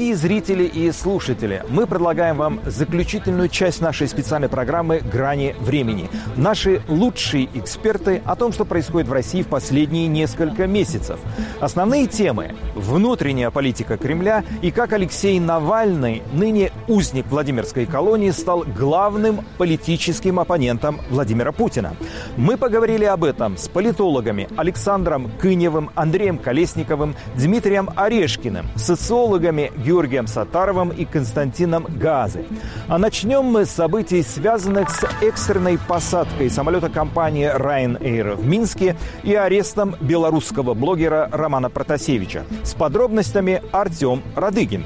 Дорогие зрители и слушатели, мы предлагаем вам заключительную часть нашей специальной программы «Грани времени». Наши лучшие эксперты о том, что происходит в России в последние несколько месяцев. Основные темы – внутренняя политика Кремля и как Алексей Навальный, ныне узник Владимирской колонии, стал главным политическим оппонентом Владимира Путина. Мы поговорили об этом с политологами Александром Кыневым, Андреем Колесниковым, Дмитрием Орешкиным, социологами Георгием Сатаровым и Константином Газы. А начнем мы с событий, связанных с экстренной посадкой самолета компании Ryanair в Минске и арестом белорусского блогера Романа Протасевича. С подробностями Артем Радыгин.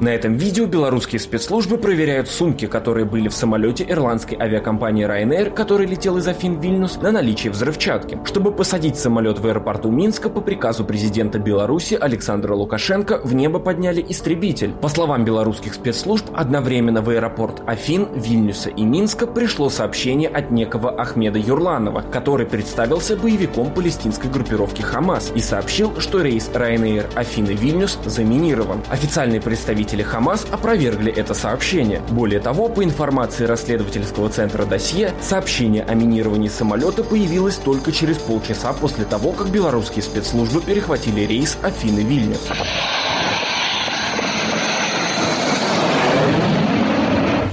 На этом видео белорусские спецслужбы проверяют сумки, которые были в самолете ирландской авиакомпании Ryanair, который летел из Афин в Вильнюс, на наличие взрывчатки. Чтобы посадить самолет в аэропорту Минска, по приказу президента Беларуси Александра Лукашенко в небо подняли истребитель. По словам белорусских спецслужб, одновременно в аэропорт Афин, Вильнюса и Минска пришло сообщение от некого Ахмеда Юрланова, который представился боевиком палестинской группировки Хамас и сообщил, что рейс Ryanair Афины-Вильнюс заминирован. Официальный представитель Представители Хамас опровергли это сообщение. Более того, по информации расследовательского центра «Досье», сообщение о минировании самолета появилось только через полчаса после того, как белорусские спецслужбы перехватили рейс Афины-Вильнюс.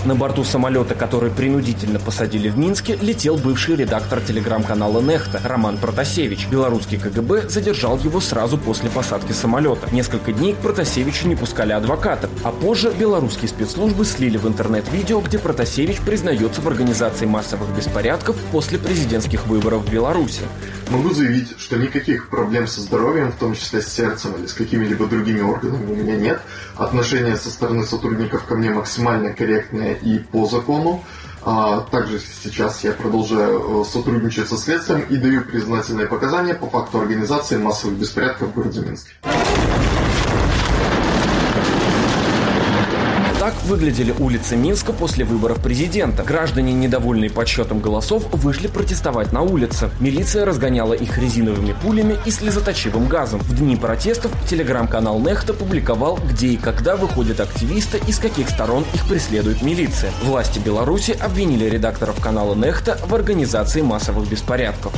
На борту самолета, который принудительно посадили в Минске, летел бывший редактор телеграм-канала «Нехта» Роман Протасевич. Белорусский КГБ задержал его сразу после посадки самолета. Несколько дней к Протасевичу не пускали адвокатов, а позже белорусские спецслужбы слили в интернет видео, где Протасевич признается в организации массовых беспорядков после президентских выборов в Беларуси. Могу заявить, что никаких проблем со здоровьем, в том числе с сердцем или с какими-либо другими органами у меня нет. Отношения со стороны сотрудников ко мне максимально корректные и по закону. А также сейчас я продолжаю э, сотрудничать со следствием и даю признательные показания по факту организации массовых беспорядков в городе Минске. Так выглядели улицы Минска после выборов президента. Граждане, недовольные подсчетом голосов, вышли протестовать на улице. Милиция разгоняла их резиновыми пулями и слезоточивым газом. В дни протестов телеграм-канал Нехта публиковал, где и когда выходят активисты и с каких сторон их преследует милиция. Власти Беларуси обвинили редакторов канала Нехта в организации массовых беспорядков.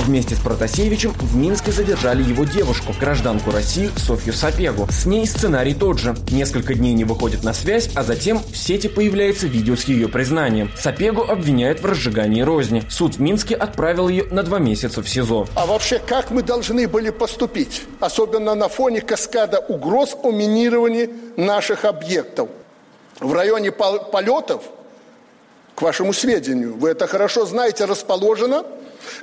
Вместе с Протасевичем в Минске задержали его девушку, гражданку России Софью Сапегу. С ней сценарий тот же. Несколько дней не выходит на связь, а затем в сети появляется видео с ее признанием. Сапегу обвиняют в разжигании розни. Суд в Минске отправил ее на два месяца в СИЗО. А вообще, как мы должны были поступить? Особенно на фоне каскада угроз о минировании наших объектов. В районе полетов, к вашему сведению, вы это хорошо знаете, расположено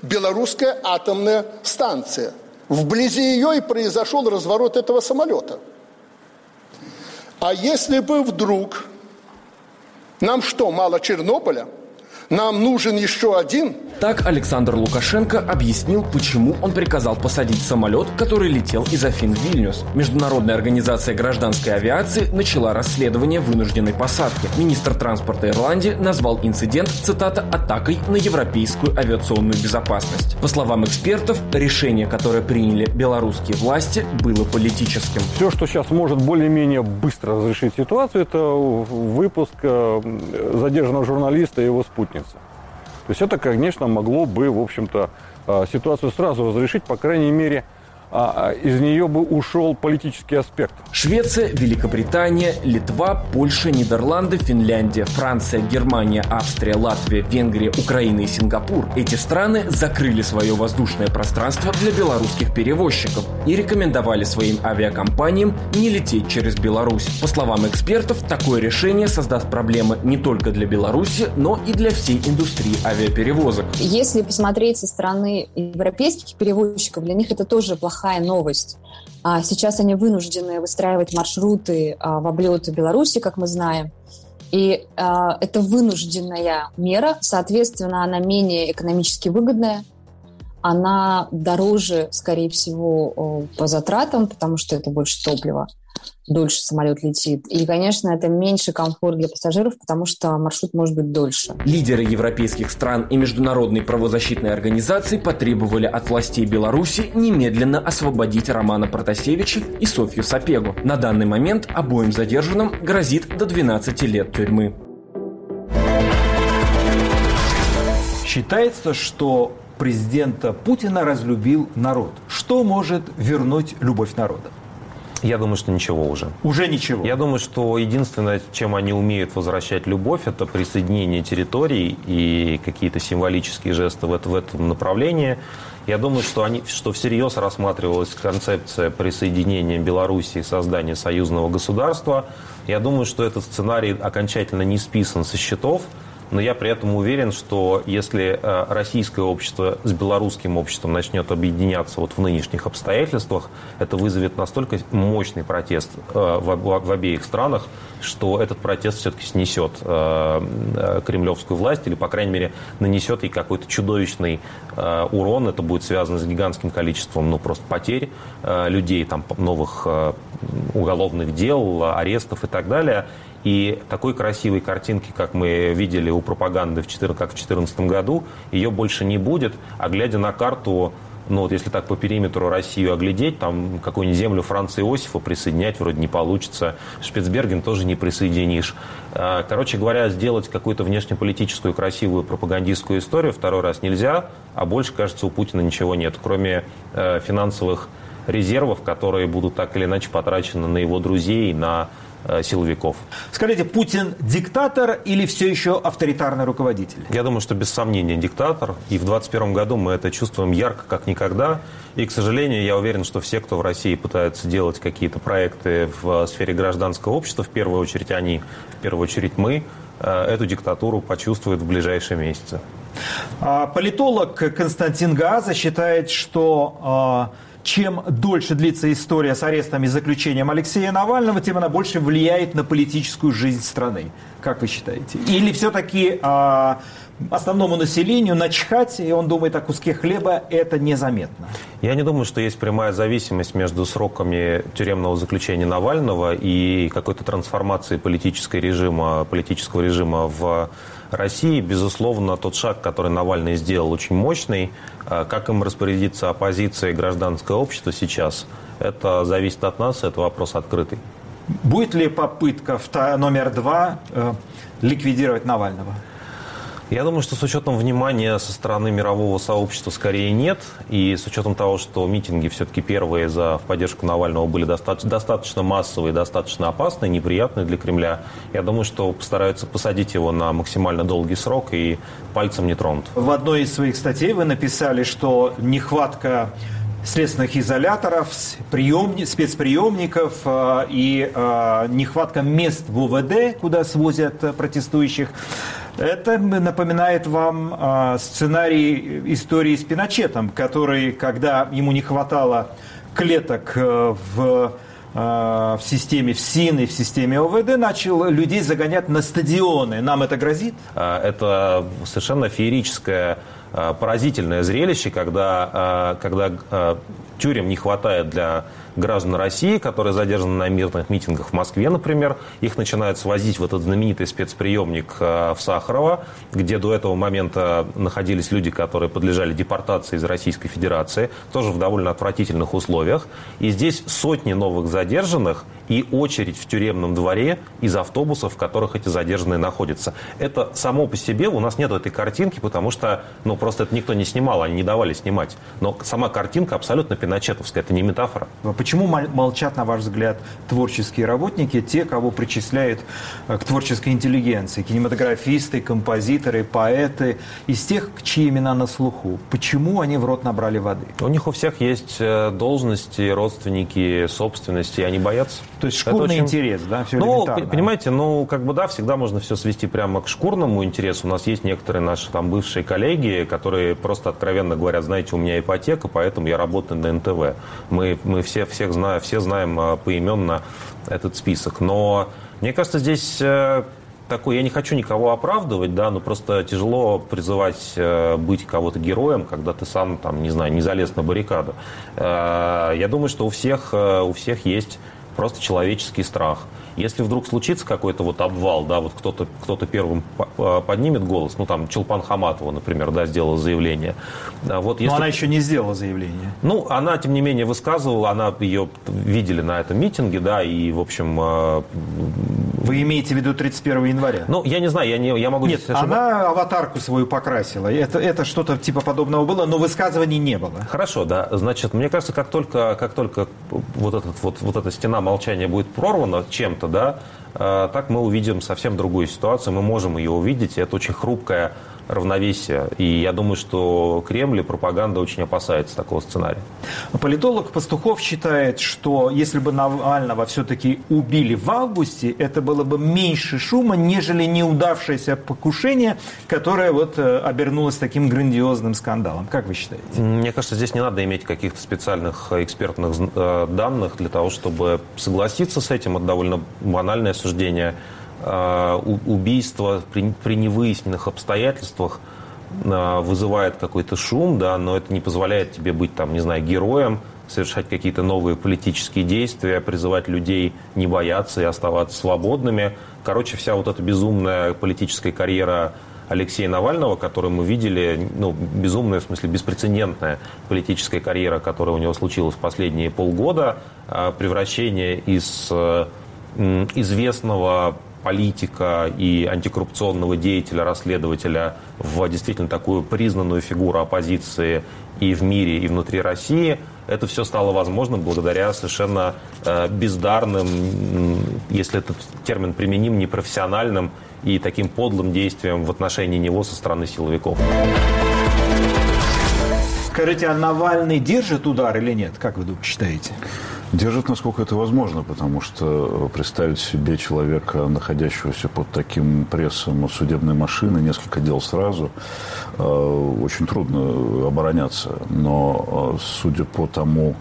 белорусская атомная станция. Вблизи ее и произошел разворот этого самолета. А если бы вдруг нам что, мало Чернобыля – нам нужен еще один. Так Александр Лукашенко объяснил, почему он приказал посадить самолет, который летел из Афин в Вильнюс. Международная организация гражданской авиации начала расследование вынужденной посадки. Министр транспорта Ирландии назвал инцидент, цитата, «атакой на европейскую авиационную безопасность». По словам экспертов, решение, которое приняли белорусские власти, было политическим. Все, что сейчас может более-менее быстро разрешить ситуацию, это выпуск э, задержанного журналиста и его спутника разница. То есть это, конечно, могло бы, в общем-то, а, ситуацию сразу разрешить, по крайней мере, из нее бы ушел политический аспект. Швеция, Великобритания, Литва, Польша, Нидерланды, Финляндия, Франция, Германия, Австрия, Латвия, Венгрия, Украина и Сингапур. Эти страны закрыли свое воздушное пространство для белорусских перевозчиков и рекомендовали своим авиакомпаниям не лететь через Беларусь. По словам экспертов, такое решение создаст проблемы не только для Беларуси, но и для всей индустрии авиаперевозок. Если посмотреть со стороны европейских перевозчиков, для них это тоже плохая плохая новость. А сейчас они вынуждены выстраивать маршруты а, в облеты Беларуси, как мы знаем. И а, это вынужденная мера, соответственно, она менее экономически выгодная, она дороже, скорее всего, по затратам, потому что это больше топлива. дольше самолет летит. И, конечно, это меньше комфорт для пассажиров, потому что маршрут может быть дольше. Лидеры европейских стран и международные правозащитные организации потребовали от властей Беларуси немедленно освободить Романа Протасевича и Софью Сапегу. На данный момент обоим задержанным грозит до 12 лет тюрьмы. Считается, что президента Путина разлюбил народ. Что может вернуть любовь народа? Я думаю, что ничего уже. Уже ничего. Я думаю, что единственное, чем они умеют возвращать любовь, это присоединение территорий и какие-то символические жесты в, в этом направлении. Я думаю, что, они, что всерьез рассматривалась концепция присоединения Белоруссии и создания союзного государства. Я думаю, что этот сценарий окончательно не списан со счетов но я при этом уверен, что если э, российское общество с белорусским обществом начнет объединяться вот в нынешних обстоятельствах, это вызовет настолько мощный протест э, в обеих странах, что этот протест все-таки снесет э, кремлевскую власть или, по крайней мере, нанесет ей какой-то чудовищный урон. Это будет связано с гигантским количеством ну, просто потерь людей, там, новых уголовных дел, арестов и так далее. И такой красивой картинки, как мы видели у пропаганды, в 14, как в 2014 году, ее больше не будет. А глядя на карту, ну вот если так по периметру Россию оглядеть, там какую-нибудь землю Франца Иосифа присоединять вроде не получится. Шпицберген тоже не присоединишь. А, короче говоря, сделать какую-то внешнеполитическую красивую пропагандистскую историю второй раз нельзя, а больше, кажется, у Путина ничего нет, кроме э, финансовых резервов, которые будут так или иначе потрачены на его друзей, на силовиков. Скажите, Путин диктатор или все еще авторитарный руководитель? Я думаю, что без сомнения диктатор. И в 2021 году мы это чувствуем ярко, как никогда. И, к сожалению, я уверен, что все, кто в России пытаются делать какие-то проекты в сфере гражданского общества, в первую очередь они, в первую очередь мы, э, эту диктатуру почувствуют в ближайшие месяцы. А политолог Константин Газа считает, что а, чем дольше длится история с арестом и заключением Алексея Навального, тем она больше влияет на политическую жизнь страны. Как вы считаете? Или все-таки э, основному населению начхать, и он думает о куске хлеба, это незаметно? Я не думаю, что есть прямая зависимость между сроками тюремного заключения Навального и какой-то трансформацией политического режима, политического режима в России, безусловно, тот шаг, который Навальный сделал, очень мощный. А как им распорядиться оппозиция и гражданское общество сейчас, это зависит от нас, это вопрос открытый. Будет ли попытка номер два э, ликвидировать Навального? Я думаю, что с учетом внимания со стороны мирового сообщества скорее нет. И с учетом того, что митинги все-таки первые за, в поддержку Навального были достаточно, достаточно массовые, достаточно опасные, неприятные для Кремля, я думаю, что постараются посадить его на максимально долгий срок и пальцем не тронут. В одной из своих статей вы написали, что нехватка следственных изоляторов, приемни, спецприемников э, и э, нехватка мест в УВД, куда свозят протестующих, это напоминает вам э, сценарий истории с Пиночетом, который, когда ему не хватало клеток э, в в системе ФСИН и в системе ОВД начал людей загонять на стадионы. Нам это грозит? Это совершенно феерическое поразительное зрелище, когда, когда тюрем не хватает для граждан России, которые задержаны на мирных митингах в Москве, например. Их начинают свозить в этот знаменитый спецприемник в Сахарова, где до этого момента находились люди, которые подлежали депортации из Российской Федерации, тоже в довольно отвратительных условиях. И здесь сотни новых задержанных и очередь в тюремном дворе из автобусов, в которых эти задержанные находятся. Это само по себе, у нас нет этой картинки, потому что, ну, просто это никто не снимал, они не давали снимать. Но сама картинка абсолютно пиночетовская, это не метафора. Почему молчат, на ваш взгляд, творческие работники, те, кого причисляют э, к творческой интеллигенции, кинематографисты, композиторы, поэты, из тех, чьи имена на слуху? Почему они в рот набрали воды? У них у всех есть э, должности, родственники, собственности, они боятся. То есть шкурный очень... интерес, да, все Ну, понимаете, ну, как бы, да, всегда можно все свести прямо к шкурному интересу. У нас есть некоторые наши там бывшие коллеги, которые просто откровенно говорят, знаете, у меня ипотека, поэтому я работаю на НТВ. Мы, мы все, всех знаем, все знаем а, поименно этот список. Но мне кажется, здесь э, такой, я не хочу никого оправдывать, да, но просто тяжело призывать э, быть кого-то героем, когда ты сам, там, не знаю, не залез на баррикаду. Э, я думаю, что у всех, у всех есть просто человеческий страх. Если вдруг случится какой-то вот обвал, да, вот кто-то кто первым а, поднимет голос, ну там Челпан Хаматова, например, да, сделала заявление. Вот если... Но она еще не сделала заявление. Ну, она, тем не менее, высказывала, она ее видели на этом митинге, да, и, в общем... А, Вы имеете в виду 31 января? Ну, я не знаю, я, не, я могу... Нет, она аватарку свою покрасила. Это, это что-то типа подобного было, но высказываний не было. Хорошо, да. Значит, мне кажется, как только, как только вот, этот, вот, вот эта стена молчания будет прорвана чем-то, да, э, так мы увидим совсем другую ситуацию. Мы можем ее увидеть. И это очень хрупкая равновесия. И я думаю, что Кремль и пропаганда очень опасается такого сценария. Политолог Пастухов считает, что если бы Навального все-таки убили в августе, это было бы меньше шума, нежели неудавшееся покушение, которое вот э, обернулось таким грандиозным скандалом. Как вы считаете? Мне кажется, здесь не надо иметь каких-то специальных экспертных э, данных для того, чтобы согласиться с этим. Это довольно банальное суждение. Э, убийство при, при невыясненных обстоятельствах э, вызывает какой-то шум, да, но это не позволяет тебе быть, там, не знаю, героем, совершать какие-то новые политические действия, призывать людей не бояться и оставаться свободными. Короче, вся вот эта безумная политическая карьера Алексея Навального, которую мы видели, ну, безумная, в смысле, беспрецедентная политическая карьера, которая у него случилась в последние полгода, э, превращение из известного политика и антикоррупционного деятеля, расследователя в действительно такую признанную фигуру оппозиции и в мире, и внутри России, это все стало возможным благодаря совершенно э, бездарным, если этот термин применим, непрофессиональным и таким подлым действиям в отношении него со стороны силовиков. Скажите, а Навальный держит удар или нет? Как вы считаете? Держит, насколько это возможно, потому что представить себе человека, находящегося под таким прессом судебной машины, несколько дел сразу, э, очень трудно обороняться. Но э, судя по тому,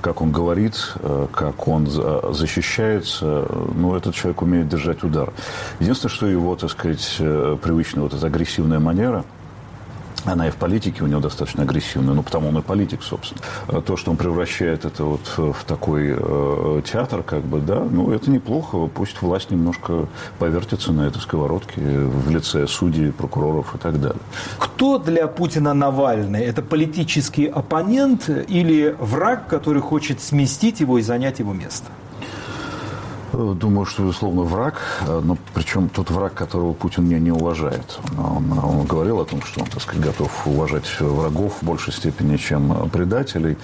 как он говорит, э, как он защищается, ну, этот человек умеет держать удар. Единственное, что его, так сказать, привычная вот эта агрессивная манера – она и в политике у него достаточно агрессивная, ну, потому он и политик, собственно. А то, что он превращает это вот в такой э, театр, как бы, да, ну, это неплохо. Пусть власть немножко повертится на этой сковородке в лице судей, прокуроров и так далее. Кто для Путина Навальный? Это политический оппонент или враг, который хочет сместить его и занять его место? Думаю, что, безусловно, враг, э, но причем тот враг, которого Путин не, не уважает. Он, он говорил о том, что он, так сказать, готов уважать врагов в большей степени, чем предателей,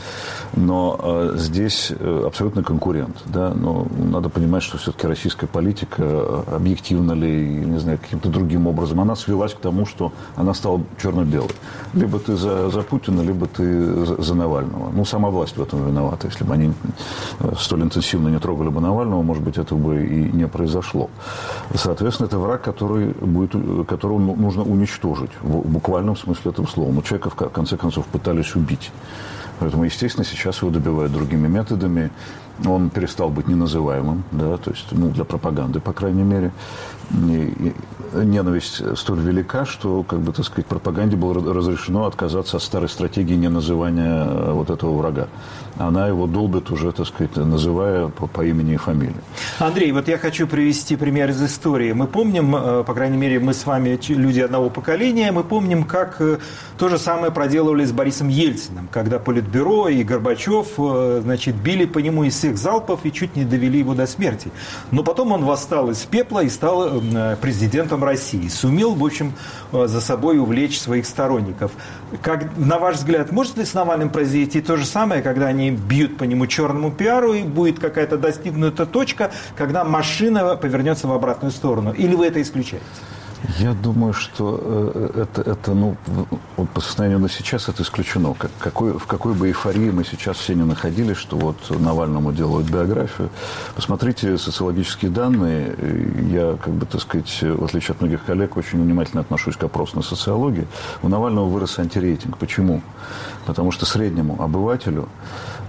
но э, здесь э, абсолютно конкурент. Да? Но надо понимать, что все-таки российская политика, э, объективно ли, не знаю, каким-то другим образом, она свелась к тому, что она стала черно-белой. Либо ты за, за Путина, либо ты за, за Навального. Ну, сама власть в этом виновата. Если бы они столь интенсивно не трогали бы Навального, может быть, этого бы и не произошло. Соответственно, это враг, который будет, которого ну, нужно уничтожить в буквальном смысле этого слова. Но человека, в конце концов, пытались убить. Поэтому, естественно, сейчас его добивают другими методами. Он перестал быть неназываемым, да, то есть, ну, для пропаганды, по крайней мере. И, и ненависть столь велика, что, как бы, так сказать, пропаганде было разрешено отказаться от старой стратегии неназывания э, вот этого врага она его долбит уже, так сказать, называя по, по имени и фамилии. Андрей, вот я хочу привести пример из истории. Мы помним, э, по крайней мере, мы с вами люди одного поколения, мы помним, как э, то же самое проделывали с Борисом Ельциным, когда Политбюро и Горбачев, значит, били по нему из всех залпов и чуть не довели его до смерти. Но потом он восстал из пепла и стал президентом России. Сумел, в общем, за собой увлечь своих сторонников. Как, на ваш взгляд, может ли с Навальным произойти то же самое, когда они бьют по нему черному пиару, и будет какая-то достигнута точка, когда машина повернется в обратную сторону? Или вы это исключаете? Я думаю, что э, это, это ну, вот по состоянию на сейчас это исключено. Как, какой, в какой бы эйфории мы сейчас все не находились, что вот Навальному делают биографию. Посмотрите социологические данные. Я, как бы, так сказать, в отличие от многих коллег, очень внимательно отношусь к опросной социологии. У Навального вырос антирейтинг. Почему? Потому что среднему обывателю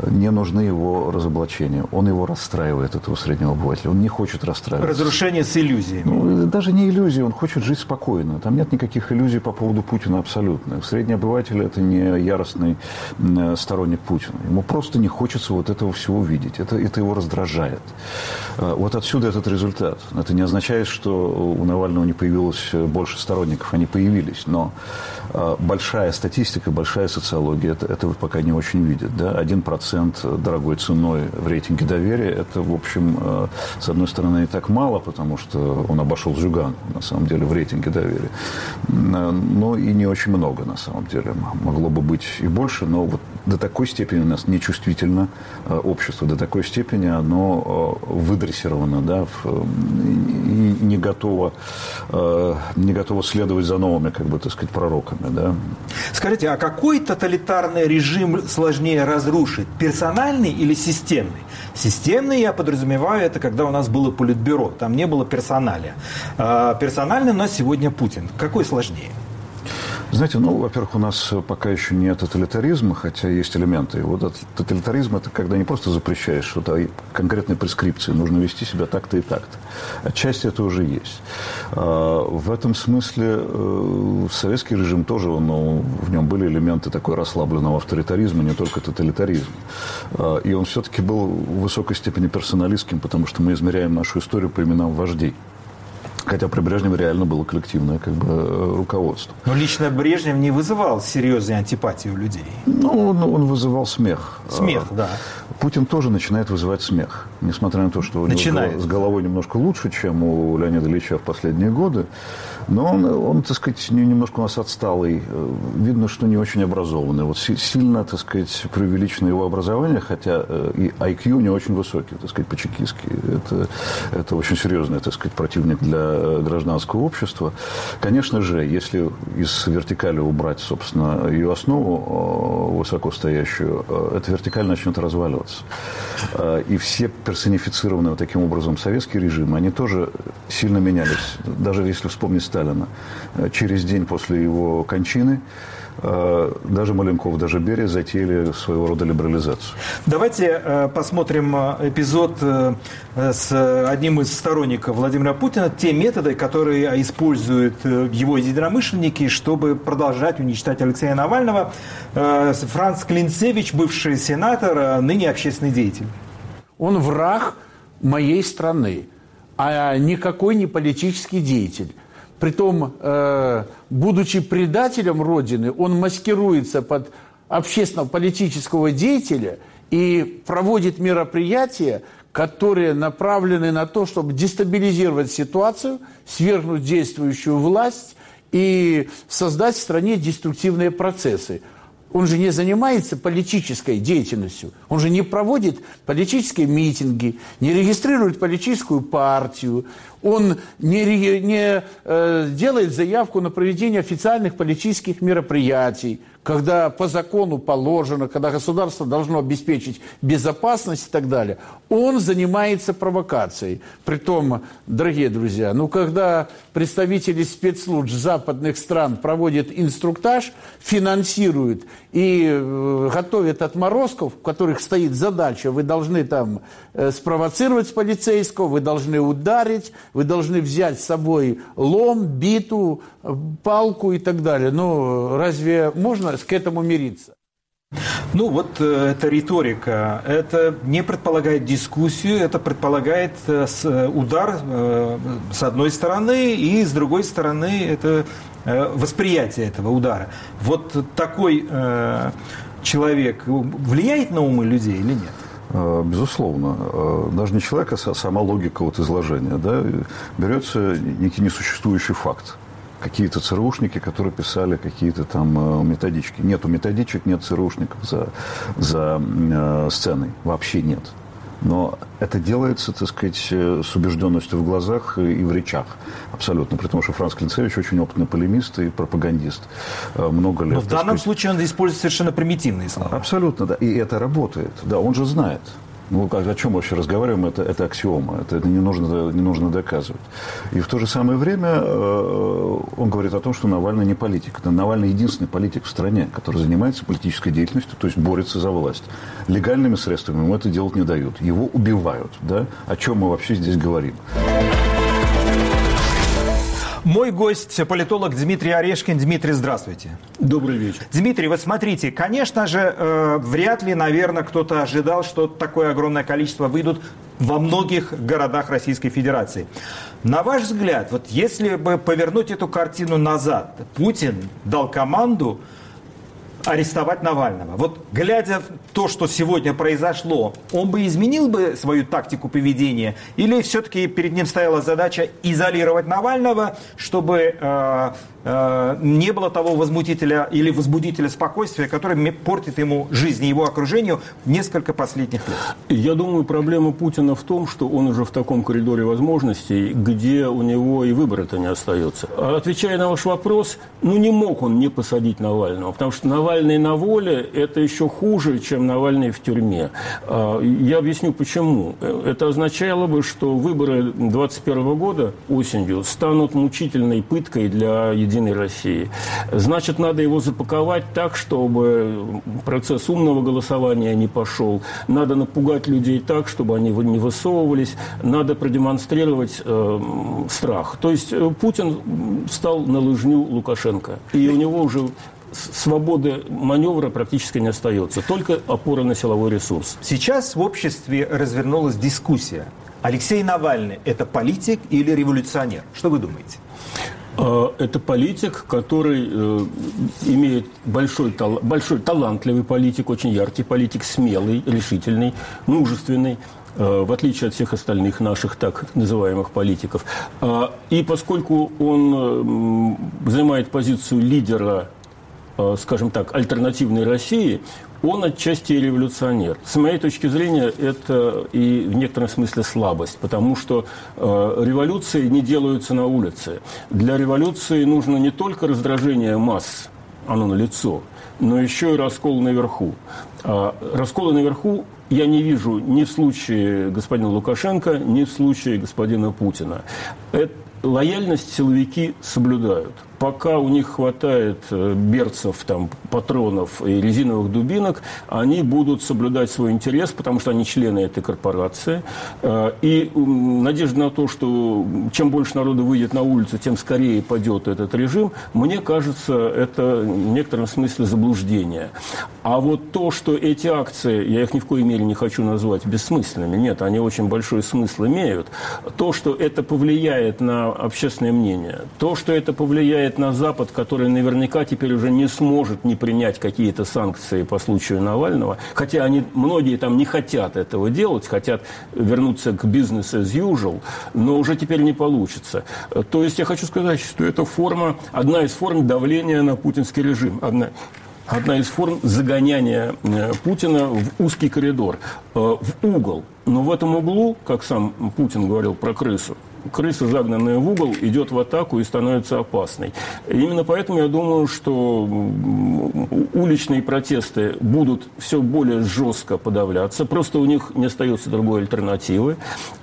не нужны его разоблачения. Он его расстраивает, этого среднего обывателя. Он не хочет расстраивать. Разрушение с иллюзиями. Ну, даже не иллюзии. Он хочет жить спокойно. Там нет никаких иллюзий по поводу Путина абсолютно. Средний обыватель – это не яростный сторонник Путина. Ему просто не хочется вот этого всего видеть. Это, это его раздражает. Вот отсюда этот результат. Это не означает, что у Навального не появилось больше сторонников. Они появились. Но большая статистика, большая социология это, этого пока не очень видит. Да? Один процент дорогой ценой в рейтинге доверия – это, в общем, с одной стороны, и так мало, потому что он обошел Зюган, на самом деле, в рейтинге доверия. Но и не очень много, на самом деле. Могло бы быть и больше, но вот до такой степени у нас нечувствительно э, общество, до такой степени оно э, выдрессировано, да, и не готово, э, не готово следовать за новыми, как бы, так сказать, пророками, да. Скажите, а какой тоталитарный режим сложнее разрушить, персональный или системный? Системный, я подразумеваю, это когда у нас было политбюро, там не было персоналия. А персональный у нас сегодня Путин. Какой сложнее? Знаете, ну, во-первых, у нас пока еще нет тоталитаризма, хотя есть элементы. Вот тоталитаризм – это когда не просто запрещаешь что-то, а конкретные прескрипции. Нужно вести себя так-то и так-то. Отчасти это уже есть. А, в этом смысле э, советский режим тоже, ну, в нем были элементы такой расслабленного авторитаризма, не только тоталитаризма. А, и он все-таки был в высокой степени персоналистским, потому что мы измеряем нашу историю по именам вождей. Хотя при Брежневе реально было коллективное как бы, э, руководство. Но лично Брежнев не вызывал серьезной антипатии у людей. Ну, он, он вызывал смех. Смех, а, да. Путин тоже начинает вызывать смех. Несмотря на то, что у него с головой немножко лучше, чем у Леонида Ильича в последние годы. Но он, он так сказать, немножко у нас отсталый. Видно, что не очень образованный. Вот сильно, так сказать, преувеличено его образование, хотя э, и IQ не очень высокий, так сказать, по-чекистски. Это, это очень серьезный, так сказать, противник для э, гражданского общества. Конечно же, если из вертикали убрать, собственно, ее основу э, высокостоящую, эта вертикаль начнет разваливаться. И все персонифицированные вот таким образом советские режимы, они тоже сильно менялись. Даже если вспомнить Сталина. Э, через день после его кончины э, даже Маленков, даже Берия затеяли своего рода либерализацию. Давайте э, посмотрим эпизод с одним из сторонников Владимира Путина, те методы, которые используют его единомышленники, чтобы продолжать уничтожать Алексея Навального. Франц Клинцевич, бывший сенатор, ныне общественный деятель. Он враг моей страны, а никакой не политический деятель. Притом, э, будучи предателем Родины, он маскируется под общественно-политического деятеля и проводит мероприятия, которые направлены на то, чтобы дестабилизировать ситуацию, свергнуть действующую власть и создать в стране деструктивные процессы. Он же не занимается политической деятельностью. Он же не проводит политические митинги, не регистрирует политическую партию. Он не, не э, делает заявку на проведение официальных политических мероприятий когда по закону положено, когда государство должно обеспечить безопасность и так далее, он занимается провокацией. Притом, дорогие друзья, ну когда представители спецслужб западных стран проводят инструктаж, финансируют и э, готовят отморозков, у которых стоит задача, вы должны там э, спровоцировать полицейского, вы должны ударить, вы должны взять с собой лом, биту, э, палку и так далее. Ну, разве можно к этому мириться? Ну вот э, эта риторика, это не предполагает дискуссию, это предполагает э, э, удар с одной стороны и с другой стороны это восприятие этого удара. Вот такой человек влияет на умы людей или нет? Безусловно. Даже не человек, а сама логика вот изложения. Да? Берется некий несуществующий факт какие-то ЦРУшники, которые писали какие-то там э, методички. Нету методичек, нет ЦРУшников за, за э, сценой. Вообще нет. Но это делается, так сказать, э, с убежденностью в глазах и в речах. Абсолютно. При том, что Франц Клинцевич очень опытный полемист и пропагандист. Э, много лет. Но в данном сказать... случае он использует совершенно примитивные слова. Абсолютно, да. И это работает. Да, он же знает. Ну, о чем вообще разговариваем, это, это аксиома, это, это не, нужно, не нужно доказывать. И в то же самое время э, он говорит о том, что Навальный не политик. Навальный единственный политик в стране, который занимается политической деятельностью, то есть борется за власть. Легальными средствами ему это делать не дают. Его убивают. Да? О чем мы вообще здесь говорим? Мой гость – политолог Дмитрий Орешкин. Дмитрий, здравствуйте. Добрый вечер. Дмитрий, вот смотрите, конечно же, э, вряд ли, наверное, кто-то ожидал, что такое огромное количество выйдут во многих городах Российской Федерации. На ваш взгляд, вот если бы повернуть эту картину назад, Путин дал команду арестовать Навального. Вот глядя в то, что сегодня произошло, он бы изменил бы свою тактику поведения или все-таки перед ним стояла задача изолировать Навального, чтобы э, не было того возмутителя или возбудителя спокойствия, который портит ему жизнь и его окружению несколько последних лет. Я думаю, проблема Путина в том, что он уже в таком коридоре возможностей, где у него и выбора-то не остается. Отвечая на ваш вопрос, ну не мог он не посадить Навального, потому что Навальный на воле – это еще хуже, чем Навальный в тюрьме. А, я объясню почему. Это означало бы, что выборы 2021 года осенью станут мучительной пыткой для «Единой России». Значит, надо его запаковать так, чтобы процесс умного голосования не пошел. Надо напугать людей так, чтобы они не высовывались. Надо продемонстрировать э, страх. То есть э, Путин стал на лыжню Лукашенко. И у него уже свободы маневра практически не остается, только опора на силовой ресурс. Сейчас в обществе развернулась дискуссия. Алексей Навальный – это политик или революционер? Что вы думаете? Э, это политик, который э, имеет большой, большой талантливый политик, очень яркий политик, смелый, решительный, мужественный э, в отличие от всех остальных наших так называемых политиков. И поскольку он занимает позицию лидера, скажем так, альтернативной России, он отчасти революционер. С моей точки зрения, это и в некотором смысле слабость, потому что э, революции не делаются на улице. Для революции нужно не только раздражение масс, оно на лицо, но еще и раскол наверху. А раскола наверху я не вижу ни в случае господина Лукашенко, ни в случае господина Путина. Это, лояльность силовики соблюдают – пока у них хватает э, берцев, там, патронов и резиновых дубинок, они будут соблюдать свой интерес, потому что они члены этой корпорации. Э, и надежда на то, что чем больше народу выйдет на улицу, тем скорее пойдет этот режим, мне кажется, это в некотором смысле заблуждение. А вот то, что эти акции, я их ни в коей мере не хочу назвать бессмысленными, нет, они очень большой смысл имеют. То, что это повлияет на общественное мнение, то, что это повлияет влияет на Запад, который наверняка теперь уже не сможет не принять какие-то санкции по случаю Навального, хотя они, многие там не хотят этого делать, хотят вернуться к бизнес as usual, но уже теперь не получится. То есть я хочу сказать, что это форма, одна из форм давления на путинский режим, одна, одна из форм загоняния э, Путина в узкий коридор, э, в угол. Но в этом углу, как сам Путин говорил про крысу, крыса, загнанная в угол, идет в атаку и становится опасной. Именно поэтому я думаю, что уличные протесты будут все более жестко подавляться. Просто у них не остается другой альтернативы.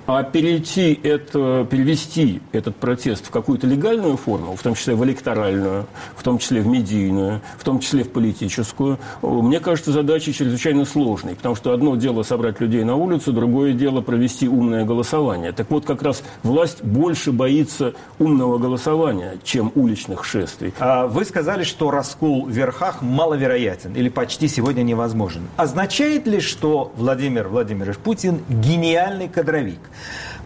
А перейти это, перевести этот протест в какую-то легальную форму, в том числе в электоральную, в том числе в медийную, в том числе в политическую, мне кажется, задача чрезвычайно сложной. Потому что одно дело собрать людей на улицу, другое дело провести умное голосование. Так вот, как раз власть власть больше боится умного голосования, чем уличных шествий. А вы сказали, что раскол в верхах маловероятен или почти сегодня невозможен. Означает ли, что Владимир Владимирович Путин гениальный кадровик?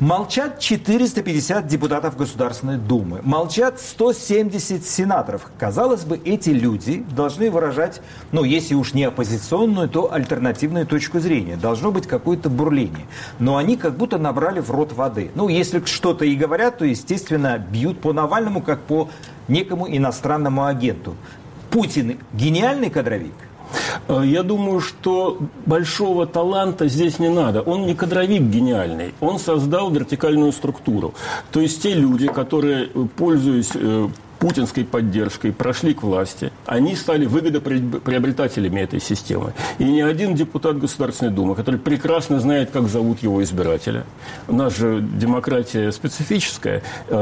Молчат 450 депутатов Государственной Думы, молчат 170 сенаторов. Казалось бы, эти люди должны выражать, ну, если уж не оппозиционную, то альтернативную точку зрения. Должно быть какое-то бурление. Но они как будто набрали в рот воды. Ну, если что-то и говорят, то, естественно, бьют по Навальному, как по некому иностранному агенту. Путин гениальный кадровик – я думаю, что большого таланта здесь не надо. Он не кадровик гениальный. Он создал вертикальную структуру. То есть те люди, которые, э, пользуясь э, путинской поддержкой прошли к власти, они стали выгодоприобретателями этой системы. И ни один депутат Государственной Думы, который прекрасно знает, как зовут его избирателя, у нас же демократия специфическая,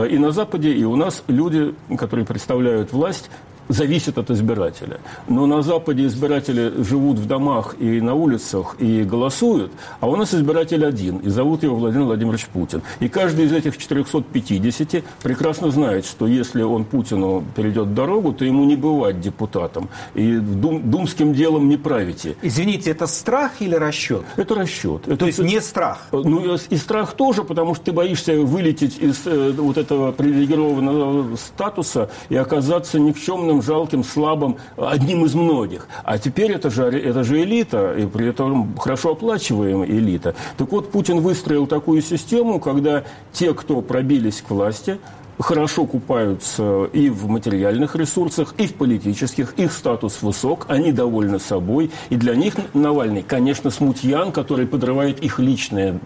и на Западе, и у нас люди, которые представляют власть, зависит от избирателя. Но на Западе избиратели живут в домах и на улицах и голосуют, а у нас избиратель один, и зовут его Владимир Владимирович Путин. И каждый из этих 450 прекрасно знает, что если он Путину перейдет дорогу, то ему не бывать депутатом. И дум, думским делом не правите. Извините, это страх или расчет? Это расчет. То это, есть не страх? Ну, и страх тоже, потому что ты боишься вылететь из э, вот этого привилегированного статуса и оказаться никчемным, жалким, слабым, одним из многих. А теперь это же, это же элита, и при этом хорошо оплачиваемая элита. Так вот, Путин выстроил такую систему, когда те, кто пробились к власти, хорошо купаются и в материальных ресурсах, и в политических. Их статус высок, они довольны собой. И для них Навальный, конечно, смутьян, который подрывает их личное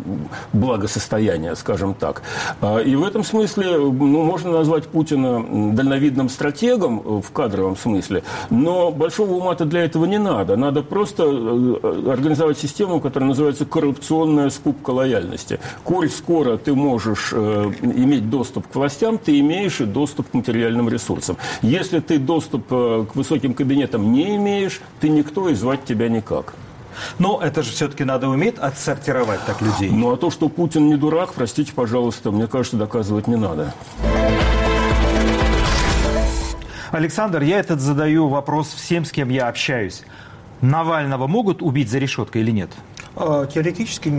благосостояние, скажем так. А, и в этом смысле ну, можно назвать Путина дальновидным стратегом в кадровом смысле, но большого ума-то для этого не надо. Надо просто э, организовать систему, которая называется коррупционная скупка лояльности. Коль скоро ты можешь э, иметь доступ к властям, ты имеешь и доступ к материальным ресурсам. Если ты доступ э, к высоким кабинетам не имеешь, ты никто и звать тебя никак. Но это же все-таки надо уметь отсортировать так людей. Ну а то, что Путин не дурак, простите, пожалуйста, мне кажется, доказывать не надо. Александр, я этот задаю вопрос всем, с кем я общаюсь. Навального могут убить за решеткой или нет? А, теоретически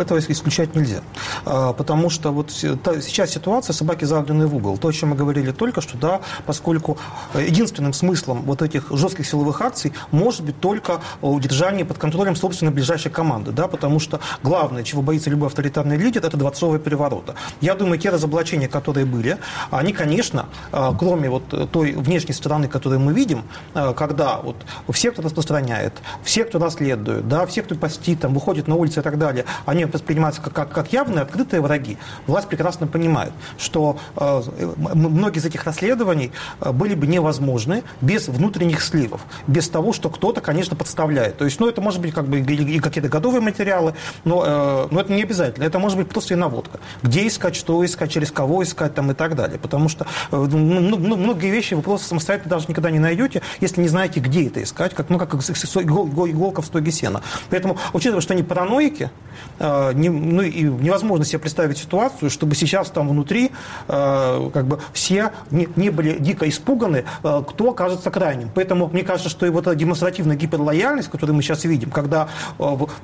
этого исключать нельзя. А, потому что вот сейчас ситуация собаки загнаны в угол. То, о чем мы говорили только что, да, поскольку единственным смыслом вот этих жестких силовых акций может быть только удержание под контролем собственной ближайшей команды. Да, потому что главное, чего боится любой авторитарный лидер, это дворцовые переворота. Я думаю, те разоблачения, которые были, они, конечно, а, кроме вот той внешней стороны, которую мы видим, когда вот все, кто распространяет, все, кто расследует, да, все, кто постит, там, выходят на улицы и так далее, они воспринимаются как, как, как явные, открытые враги. Власть прекрасно понимает, что э, многие из этих расследований э, были бы невозможны без внутренних сливов, без того, что кто-то, конечно, подставляет. То есть, ну, это может быть как бы и какие-то готовые материалы, но, э, но это не обязательно. Это может быть просто и наводка. Где искать, что искать, через кого искать там, и так далее. Потому что э, ну, ну, ну многие вещи вы просто самостоятельно даже никогда не найдете, если не знаете, где это искать, как, ну, как иголка в стоге сена. Поэтому, учитывая учитывая, что они параноики, э, не, ну, и невозможно себе представить ситуацию, чтобы сейчас там внутри э, как бы все не, не были дико испуганы, э, кто окажется крайним. Поэтому мне кажется, что и вот эта демонстративная гиперлояльность, которую мы сейчас видим, когда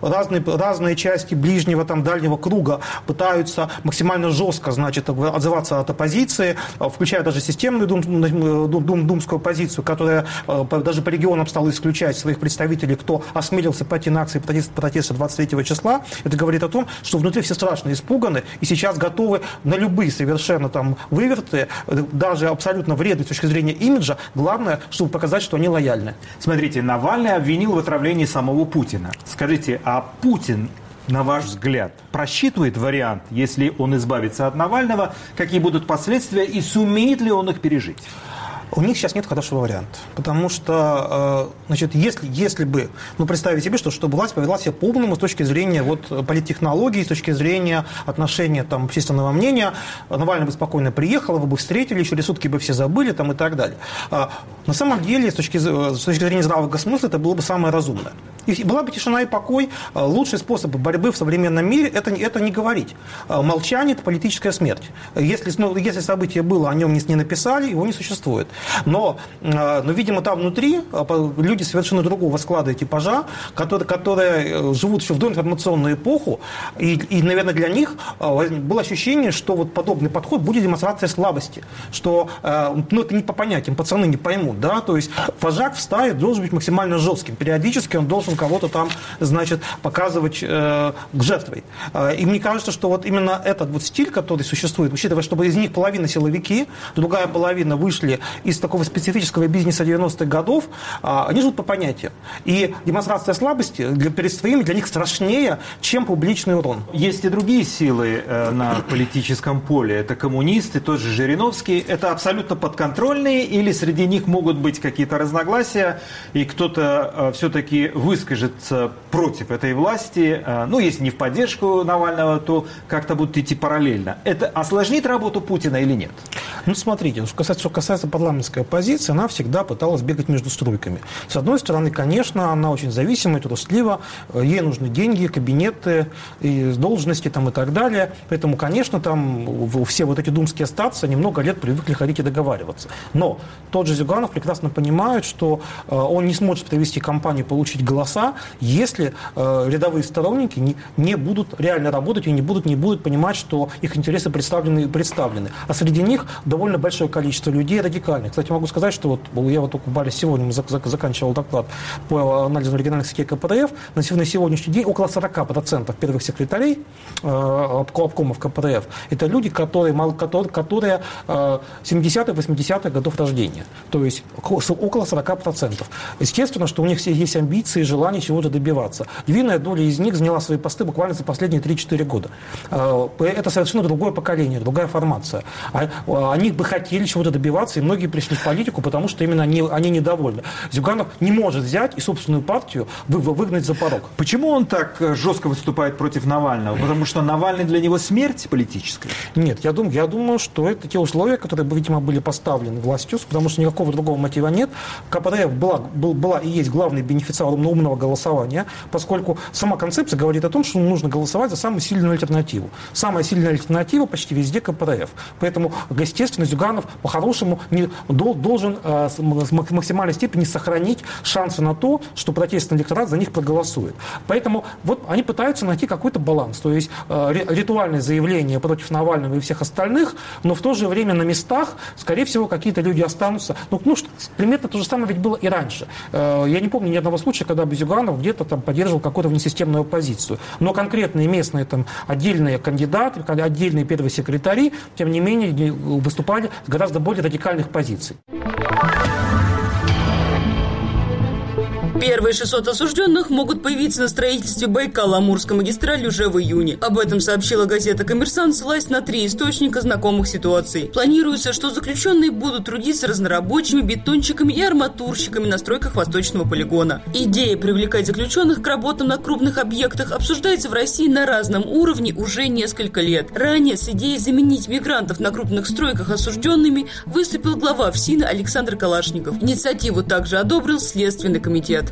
разные, разные части ближнего, там, дальнего круга пытаются максимально жестко, значит, отзываться от оппозиции, включая даже системную дум, дум, думскую оппозицию, которая даже по регионам стала исключать своих представителей, кто осмелился пойти на акции протеста протеста 23 числа, это говорит о том, что внутри все страшно испуганы и сейчас готовы на любые совершенно там выверты, даже абсолютно вредные с точки зрения имиджа, главное, чтобы показать, что они лояльны. Смотрите, Навальный обвинил в отравлении самого Путина. Скажите, а Путин на ваш взгляд, просчитывает вариант, если он избавится от Навального, какие будут последствия и сумеет ли он их пережить? У них сейчас нет хорошего варианта. Потому что, э, значит, если, если бы, ну, представить себе, что, что власть повела себя полному с точки зрения вот, политтехнологии, с точки зрения отношения там, общественного мнения, Навальный бы спокойно приехал, вы бы встретили, еще сутки бы все забыли там, и так далее. А, на самом деле, с точки, с точки зрения здравого смысла, это было бы самое разумное. И была бы тишина и покой. А, лучший способ борьбы в современном мире это, – это не говорить. А, молчание – это политическая смерть. Если, ну, если событие было, о нем не, не написали, его не существует. Но, а, но, видимо, там внутри люди совершенно другого склада и типажа, которые, которые э, живут еще в доинформационную эпоху, и, и, наверное, для них было ощущение, что вот подобный подход будет демонстрацией слабости, что ну, это не по понятиям, пацаны не поймут. Да? То есть вожак в стае должен быть максимально жестким. Периодически он должен кого-то там, значит, показывать э, жертвой. Э, и мне кажется, что вот именно этот вот стиль, который существует, учитывая, чтобы из них половина силовики, другая половина вышли из такого специфического бизнеса 90-х годов, э, они живут по понятиям. И демонстрация слабости для, перед своими для них страшнее, чем публичный урон. Есть и другие силы э, на политическом поле. Это коммунисты, тот же Жириновский. Это абсолютно подконтрольные или среди них могут быть какие-то разногласия, и кто-то э, все-таки выскажется против этой власти, э, ну, если не в поддержку Навального, то как-то будут идти параллельно. Это осложнит работу Путина или нет? Ну, смотрите, что касается, что касается парламентской оппозиции, она всегда пыталась бегать между струйками. С одной стороны, конечно, она очень зависима, трустлива, ей нужны деньги, кабинеты, и должности там, и так далее. Поэтому, конечно, там все вот эти думские статусы немного лет привыкли ходить и договариваться. Но тот же Зюганов прекрасно понимает, что э, он не сможет провести кампанию, получить голоса, если э, рядовые сторонники не, не будут реально работать и не будут, не будут понимать, что их интересы представлены, представлены. А среди них довольно большое количество людей радикальных. Кстати, могу сказать, что вот я вот буквально сегодня заканчивал доклад по анализу оригинальных сетей КПРФ. На сегодняшний день около 40% первых секретарей э, обкомов КПРФ это люди, которые, которые, которые 70-х, 80-х годов рождения. То есть около 40%. Естественно, что у них есть амбиции и желание чего-то добиваться. Львиная доля из них заняла свои посты буквально за последние 3-4 года. Э, это совершенно другое поколение, другая формация. А, они бы хотели чего-то добиваться, и многие пришли в политику, потому что именно они, они недовольны. Зюганов не может взять и собственную партию выгнать за порог. Почему он так э, жестко выступает против Навального? Потому что Навальный для него смерть политическая? Нет, я думаю, я думаю, что это те условия, которые, видимо, были поставлены властью, потому что никакого другого мотива нет. КПРФ была, был, была и есть главный бенефициар умного голосования, поскольку сама концепция говорит о том, что нужно голосовать за самую сильную альтернативу. Самая сильная альтернатива почти везде КПРФ. Поэтому, естественно, Зюганов по-хорошему не, должен э, в максимальной степени сохранить шансы на то, что протестный электорат за них проголосует. Поэтому вот они пытаются найти какой-то баланс. То есть э, ритуальное заявление против Навального и всех остальных, но в то же время на местах, скорее всего, какие-то люди останутся. Ну, ну примерно то же самое ведь было и раньше. Э, я не помню ни одного случая, когда бы Зюганов где-то там поддерживал какую-то внесистемную оппозицию. Но конкретные местные там отдельные кандидаты, отдельные первые секретари, тем не менее, выступали с гораздо более радикальных позиций традиций. Первые 600 осужденных могут появиться на строительстве Байкала-Амурской магистрали уже в июне. Об этом сообщила газета «Коммерсант», ссылаясь на три источника знакомых ситуаций. Планируется, что заключенные будут трудиться разнорабочими, бетонщиками и арматурщиками на стройках Восточного полигона. Идея привлекать заключенных к работам на крупных объектах обсуждается в России на разном уровне уже несколько лет. Ранее с идеей заменить мигрантов на крупных стройках осужденными выступил глава ФСИНа Александр Калашников. Инициативу также одобрил Следственный комитет.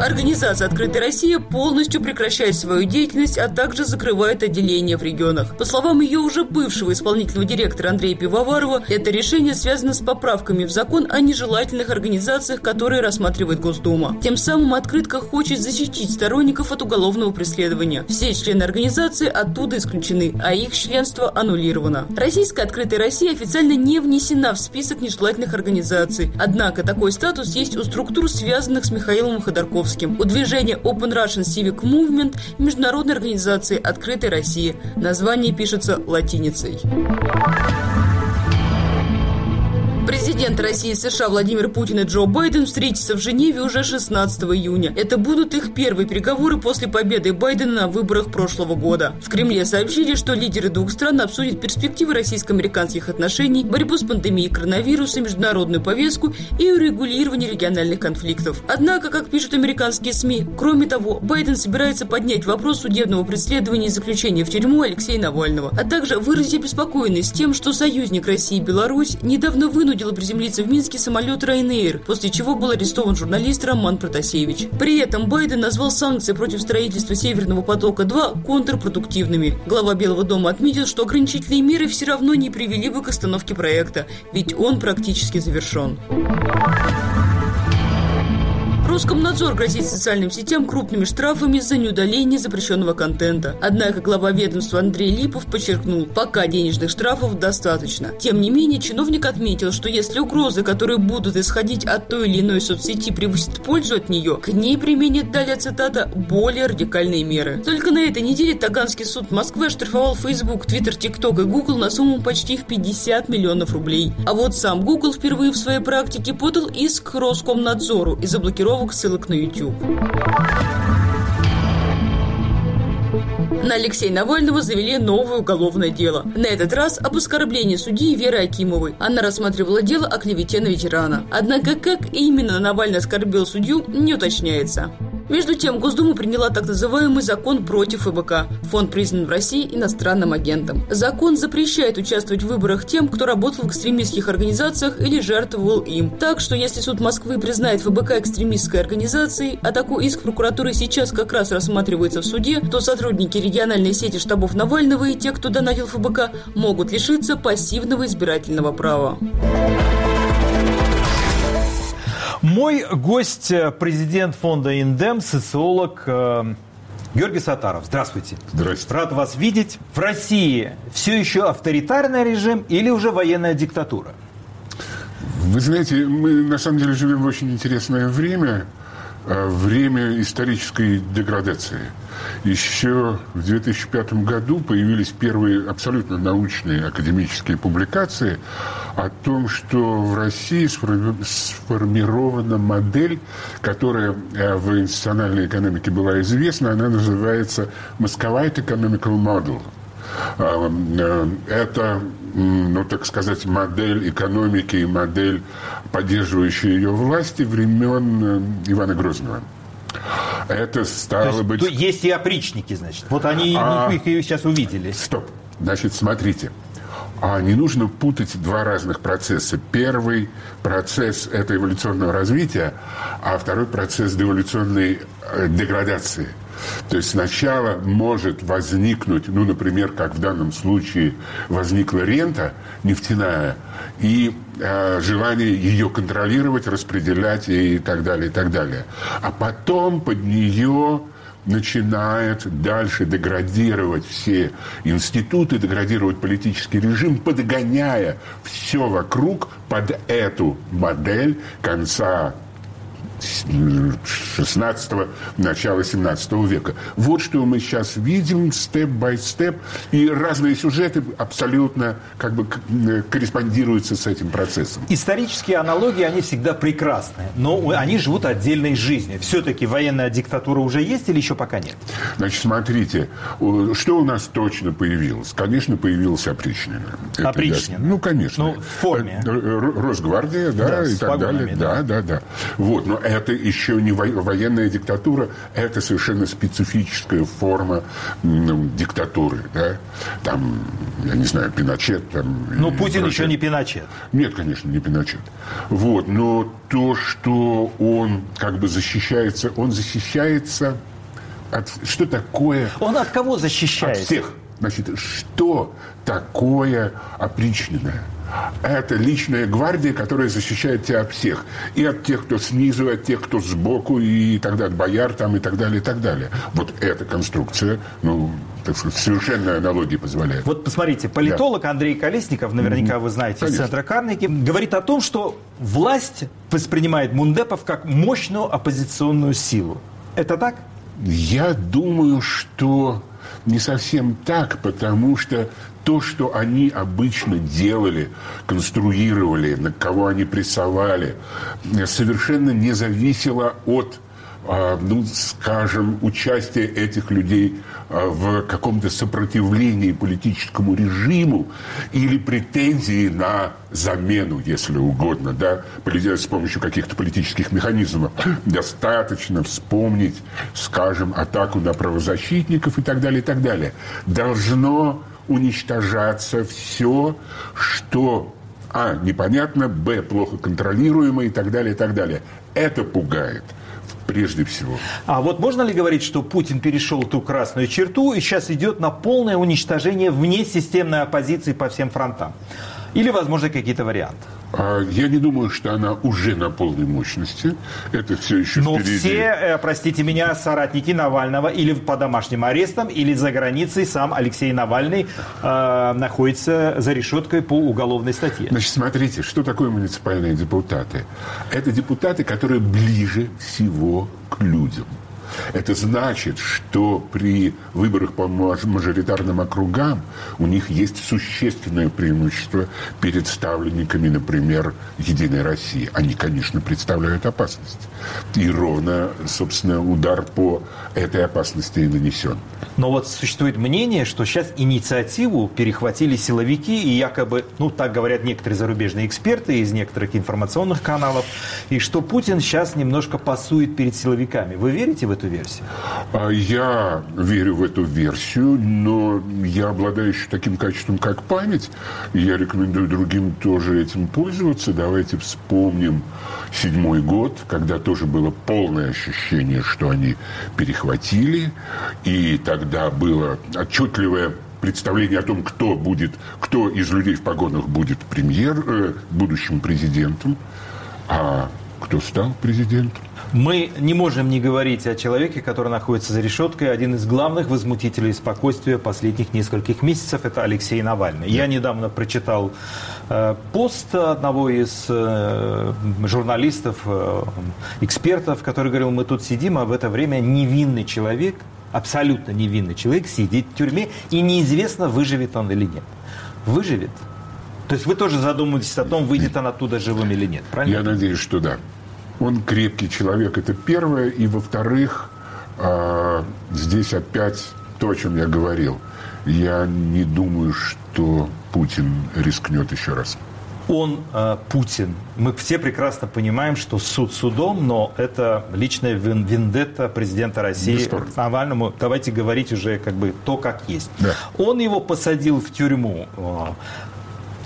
Организация «Открытая Россия» полностью прекращает свою деятельность, а также закрывает отделения в регионах. По словам ее уже бывшего исполнительного директора Андрея Пивоварова, это решение связано с поправками в закон о нежелательных организациях, которые рассматривает Госдума. Тем самым открытка хочет защитить сторонников от уголовного преследования. Все члены организации оттуда исключены, а их членство аннулировано. Российская «Открытая Россия» официально не внесена в список нежелательных организаций. Однако такой статус есть у структур, связанных с Михаилом Ходорковым Московским, у движения Open Russian Civic Movement международной организации «Открытая Россия». Название пишется латиницей. Президент России и США Владимир Путин и Джо Байден встретятся в Женеве уже 16 июня. Это будут их первые переговоры после победы Байдена на выборах прошлого года. В Кремле сообщили, что лидеры двух стран обсудят перспективы российско-американских отношений, борьбу с пандемией коронавируса, международную повестку и урегулирование региональных конфликтов. Однако, как пишут американские СМИ, кроме того, Байден собирается поднять вопрос судебного преследования и заключения в тюрьму Алексея Навального, а также выразить обеспокоенность тем, что союзник России Беларусь недавно вынудил вынудила приземлиться в Минске самолет Ryanair, после чего был арестован журналист Роман Протасевич. При этом Байден назвал санкции против строительства Северного потока-2 контрпродуктивными. Глава Белого дома отметил, что ограничительные меры все равно не привели бы к остановке проекта, ведь он практически завершен. Роскомнадзор грозит социальным сетям крупными штрафами за неудаление запрещенного контента. Однако глава ведомства Андрей Липов подчеркнул, пока денежных штрафов достаточно. Тем не менее, чиновник отметил, что если угрозы, которые будут исходить от той или иной соцсети, превысят пользу от нее, к ней применят, далее цитата, более радикальные меры. Только на этой неделе Таганский суд Москвы оштрафовал Facebook, Twitter, TikTok и Google на сумму почти в 50 миллионов рублей. А вот сам Google впервые в своей практике подал иск Роскомнадзору из-за блокировок ссылок на YouTube. На Алексея Навального завели новое уголовное дело. На этот раз об оскорблении судьи Веры Акимовой. Она рассматривала дело о клевете на ветерана. Однако, как именно Навальный оскорбил судью, не уточняется. Между тем, Госдума приняла так называемый закон против ФБК. Фонд признан в России иностранным агентом. Закон запрещает участвовать в выборах тем, кто работал в экстремистских организациях или жертвовал им. Так что, если суд Москвы признает ФБК экстремистской организацией, а такой иск прокуратуры сейчас как раз рассматривается в суде, то сотрудники региональной сети штабов Навального и те, кто донатил ФБК, могут лишиться пассивного избирательного права. Мой гость, э, президент фонда «Индем», социолог э, Георгий Сатаров. Здравствуйте. Здравствуйте. Рад вас видеть. В России все еще авторитарный режим или уже военная диктатура? Вы знаете, мы на самом деле живем в очень интересное время, э, время исторической деградации. Еще в 2005 году появились первые абсолютно научные академические публикации о том, что в России сформирована модель, которая э, в институциональной экономике была известна, она называется Moscovite Economical Model. А, э, это, ну, так сказать, модель экономики и модель, поддерживающая ее власти времен э, Ивана Грозного. Это стало то есть, быть... То есть и опричники, значит. Вот они а... их сейчас увидели. Стоп. Значит, смотрите. А не нужно путать два разных процесса. Первый процесс – это эволюционного развития, а второй процесс – деволюционной э, деградации. То есть сначала может возникнуть, ну, например, как в данном случае возникла рента нефтяная, и э, желание ее контролировать, распределять и так далее, и так далее. А потом под нее начинает дальше деградировать все институты, деградировать политический режим, подгоняя все вокруг под эту модель конца 16 начала 17 века. Вот что мы сейчас видим, степ-бай-степ, и разные сюжеты абсолютно как бы корреспондируются с этим процессом. Исторические аналогии, они всегда прекрасны, но они живут отдельной жизнью. Все-таки военная диктатура уже есть или еще пока нет? Значит, смотрите, что у нас точно появилось? Конечно, появился опричнина. Опричнина? Ну, конечно. Ну, в форме. Э, Росгвардия, да, да и так далее. Да. да, да, да. Вот, но это еще не военная диктатура, это совершенно специфическая форма ну, диктатуры. Да? Там, я не знаю, Пиночет. Там, но Путин прочее. еще не Пиночет. Нет, конечно, не Пиночет. Вот, но то, что он как бы защищается, он защищается от... Что такое... Он от кого защищается? От всех. Значит, что такое опричненное? Это личная гвардия, которая защищает тебя от всех. И от тех, кто снизу, и от тех, кто сбоку, и тогда от бояр там, и так далее, и так далее. Вот эта конструкция, ну, так сказать, совершенная аналогия позволяет. Вот посмотрите, политолог да. Андрей Колесников, наверняка вы знаете, Конечно. из центра Карнеги, говорит о том, что власть воспринимает мундепов как мощную оппозиционную силу. Это так? Я думаю, что не совсем так, потому что то, что они обычно делали, конструировали, на кого они прессовали, совершенно не зависело от ну, скажем, участие этих людей а, в каком-то сопротивлении политическому режиму или претензии на замену, если угодно, да, с помощью каких-то политических механизмов. Достаточно вспомнить, скажем, атаку на правозащитников и так далее, и так далее. Должно уничтожаться все, что а, непонятно, б, плохо контролируемо и так далее, и так далее. Это пугает прежде всего. А вот можно ли говорить, что Путин перешел ту красную черту и сейчас идет на полное уничтожение вне системной оппозиции по всем фронтам? Или, возможно, какие-то варианты? А, я не думаю, что она уже на полной мощности. Это все еще Но впереди. все, э, простите меня, соратники Навального или по домашним арестам, или за границей сам Алексей Навальный э, находится за решеткой по уголовной статье. Значит, смотрите, что такое муниципальные депутаты? Это депутаты, которые ближе всего к людям. Это значит, что при выборах по мажоритарным округам у них есть существенное преимущество перед ставленниками, например, «Единой России». Они, конечно, представляют опасность. И ровно, собственно, удар по этой опасности и нанесен. Но вот существует мнение, что сейчас инициативу перехватили силовики, и якобы, ну, так говорят некоторые зарубежные эксперты из некоторых информационных каналов, и что Путин сейчас немножко пасует перед силовиками. Вы верите в эту версию? А Я верю в эту версию, но я обладаю еще таким качеством, как память, я рекомендую другим тоже этим пользоваться. Давайте вспомним седьмой год, когда тоже было полное ощущение, что они перехватили, и тогда было отчетливое представление о том, кто будет, кто из людей в погонах будет премьер, э, будущим президентом, а кто стал президентом. Мы не можем не говорить о человеке, который находится за решеткой. Один из главных возмутителей спокойствия последних нескольких месяцев – это Алексей Навальный. Я недавно прочитал э, пост одного из э, журналистов, э, экспертов, который говорил, мы тут сидим, а в это время невинный человек, абсолютно невинный человек сидит в тюрьме, и неизвестно, выживет он или нет. Выживет. То есть вы тоже задумываетесь о том, выйдет он оттуда живым или нет, правильно? Я надеюсь, что да. Он крепкий человек, это первое. И во-вторых, э, здесь опять то, о чем я говорил. Я не думаю, что Путин рискнет еще раз. Он, э, Путин, мы все прекрасно понимаем, что суд судом, но это личная вин- вендетта президента России. Навальному. Давайте говорить уже как бы то, как есть. Да. Он его посадил в тюрьму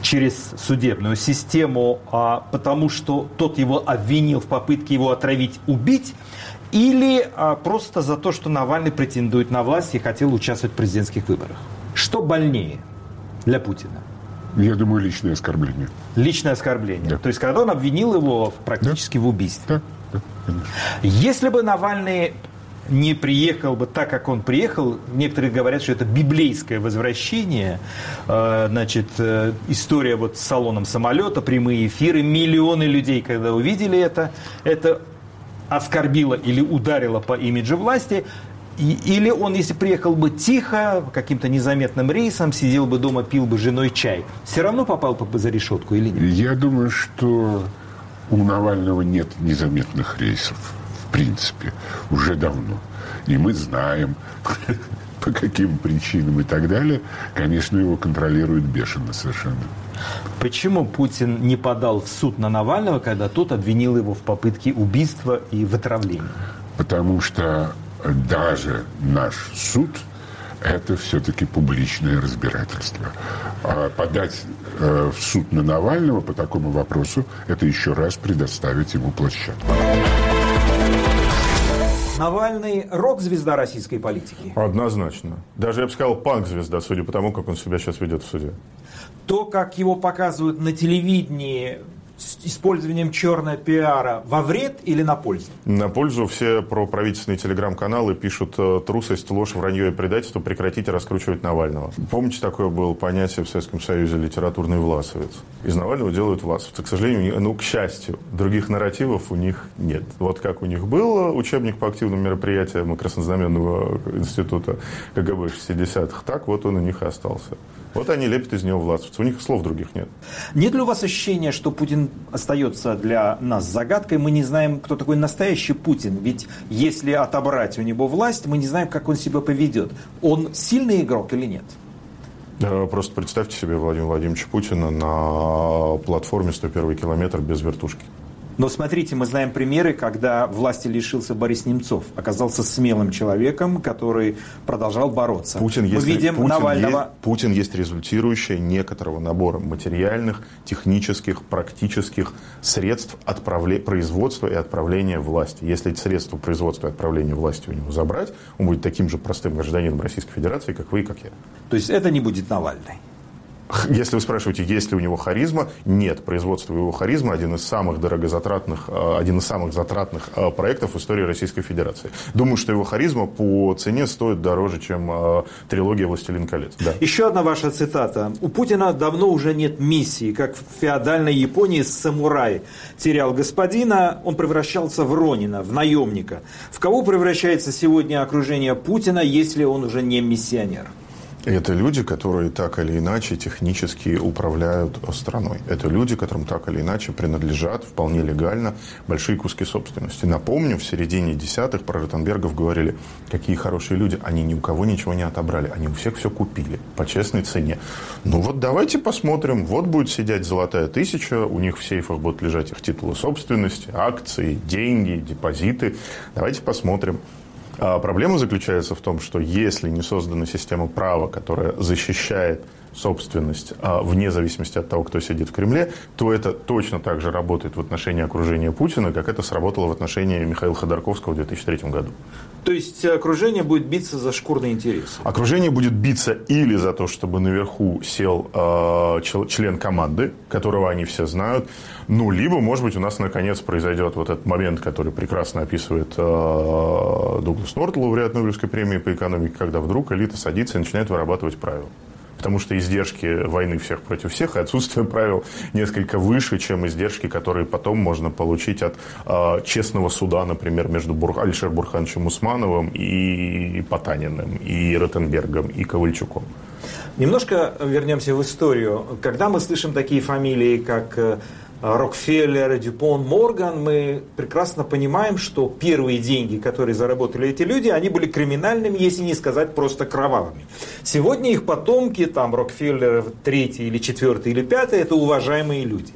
через судебную систему, а, потому что тот его обвинил в попытке его отравить, убить, или а, просто за то, что Навальный претендует на власть и хотел участвовать в президентских выборах. Что больнее для Путина? Я думаю, личное оскорбление. Личное оскорбление. Да. То есть, когда он обвинил его практически в убийстве. Да, да, конечно. Если бы Навальный не приехал бы так, как он приехал, некоторые говорят, что это библейское возвращение, Э, значит, э, история вот с салоном самолета, прямые эфиры, миллионы людей, когда увидели это, это оскорбило или ударило по имиджу власти, или он, если приехал бы тихо, каким-то незаметным рейсом, сидел бы дома, пил бы женой чай, все равно попал бы за решетку или нет? Я думаю, что у Навального нет незаметных рейсов, в принципе, уже давно. И мы знаем, по каким причинам и так далее. Конечно, его контролируют бешено совершенно. Почему Путин не подал в суд на Навального, когда тот обвинил его в попытке убийства и в отравлении? Потому что даже наш суд – это все-таки публичное разбирательство. А подать э, в суд на Навального по такому вопросу – это еще раз предоставить ему площадку. Навальный – рок-звезда российской политики. Однозначно. Даже, я бы сказал, панк-звезда, судя по тому, как он себя сейчас ведет в суде. То, как его показывают на телевидении с использованием черного пиара, во вред или на пользу? На пользу все про правительственные телеграм-каналы пишут э, трусость, ложь, вранье и предательство, прекратите раскручивать Навального. Помните, такое было понятие в Советском Союзе литературный власовец? Из Навального делают власовца. К сожалению, ну, к счастью, других нарративов у них нет. Вот как у них был учебник по активным мероприятиям Краснознаменного института КГБ 60-х, так вот он у них и остался. Вот они лепят из него власовца. У них слов других нет. Нет ли у вас ощущения, что Путин остается для нас загадкой? Мы не знаем, кто такой настоящий Путин. Ведь если отобрать у него власть, мы не знаем, как он себя поведет. Он сильный игрок или нет? Просто представьте себе Владимира Владимировича Путина на платформе 101 километр без вертушки. Но смотрите, мы знаем примеры, когда власти лишился Борис Немцов. Оказался смелым человеком, который продолжал бороться. Путин мы есть, видим Путин, Навального. есть, Путин есть результирующее некоторого набора материальных, технических, практических средств отправле- производства и отправления власти. Если эти средства производства и отправления власти у него забрать, он будет таким же простым гражданином Российской Федерации, как вы и как я. То есть это не будет Навальный. Если вы спрашиваете, есть ли у него харизма, нет. Производство его харизма один из самых дорогозатратных, э, один из самых затратных э, проектов в истории Российской Федерации. Думаю, что его харизма по цене стоит дороже, чем э, трилогия «Властелин колец». Да. Еще одна ваша цитата. У Путина давно уже нет миссии, как в феодальной Японии самурай терял господина, он превращался в Ронина, в наемника. В кого превращается сегодня окружение Путина, если он уже не миссионер? Это люди, которые так или иначе технически управляют страной. Это люди, которым так или иначе принадлежат вполне легально большие куски собственности. Напомню, в середине десятых про Ротенбергов говорили, какие хорошие люди, они ни у кого ничего не отобрали, они у всех все купили по честной цене. Ну вот давайте посмотрим, вот будет сидеть золотая тысяча, у них в сейфах будут лежать их титулы собственности, акции, деньги, депозиты. Давайте посмотрим. А проблема заключается в том, что если не создана система права, которая защищает собственность а, вне зависимости от того, кто сидит в Кремле, то это точно так же работает в отношении окружения Путина, как это сработало в отношении Михаила Ходорковского в 2003 году. То есть окружение будет биться за шкурные интересы? Окружение будет биться или за то, чтобы наверху сел э, член команды, которого они все знают, ну, либо, может быть, у нас наконец произойдет вот этот момент, который прекрасно описывает э, Дуглас Норт, лауреат Нобелевской премии по экономике, когда вдруг элита садится и начинает вырабатывать правила потому что издержки войны всех против всех и отсутствие правил несколько выше, чем издержки, которые потом можно получить от э, честного суда, например, между Бур... Алишер Бурхановичем Усмановым и Потаниным, и Ротенбергом, и Ковальчуком. Немножко вернемся в историю. Когда мы слышим такие фамилии, как э, Рокфеллер, Дюпон, Морган, мы прекрасно понимаем, что первые деньги, которые заработали эти люди, они были криминальными, если не сказать просто кровавыми. Сегодня их потомки, там Рокфеллер третий или четвертый или пятый, это уважаемые люди.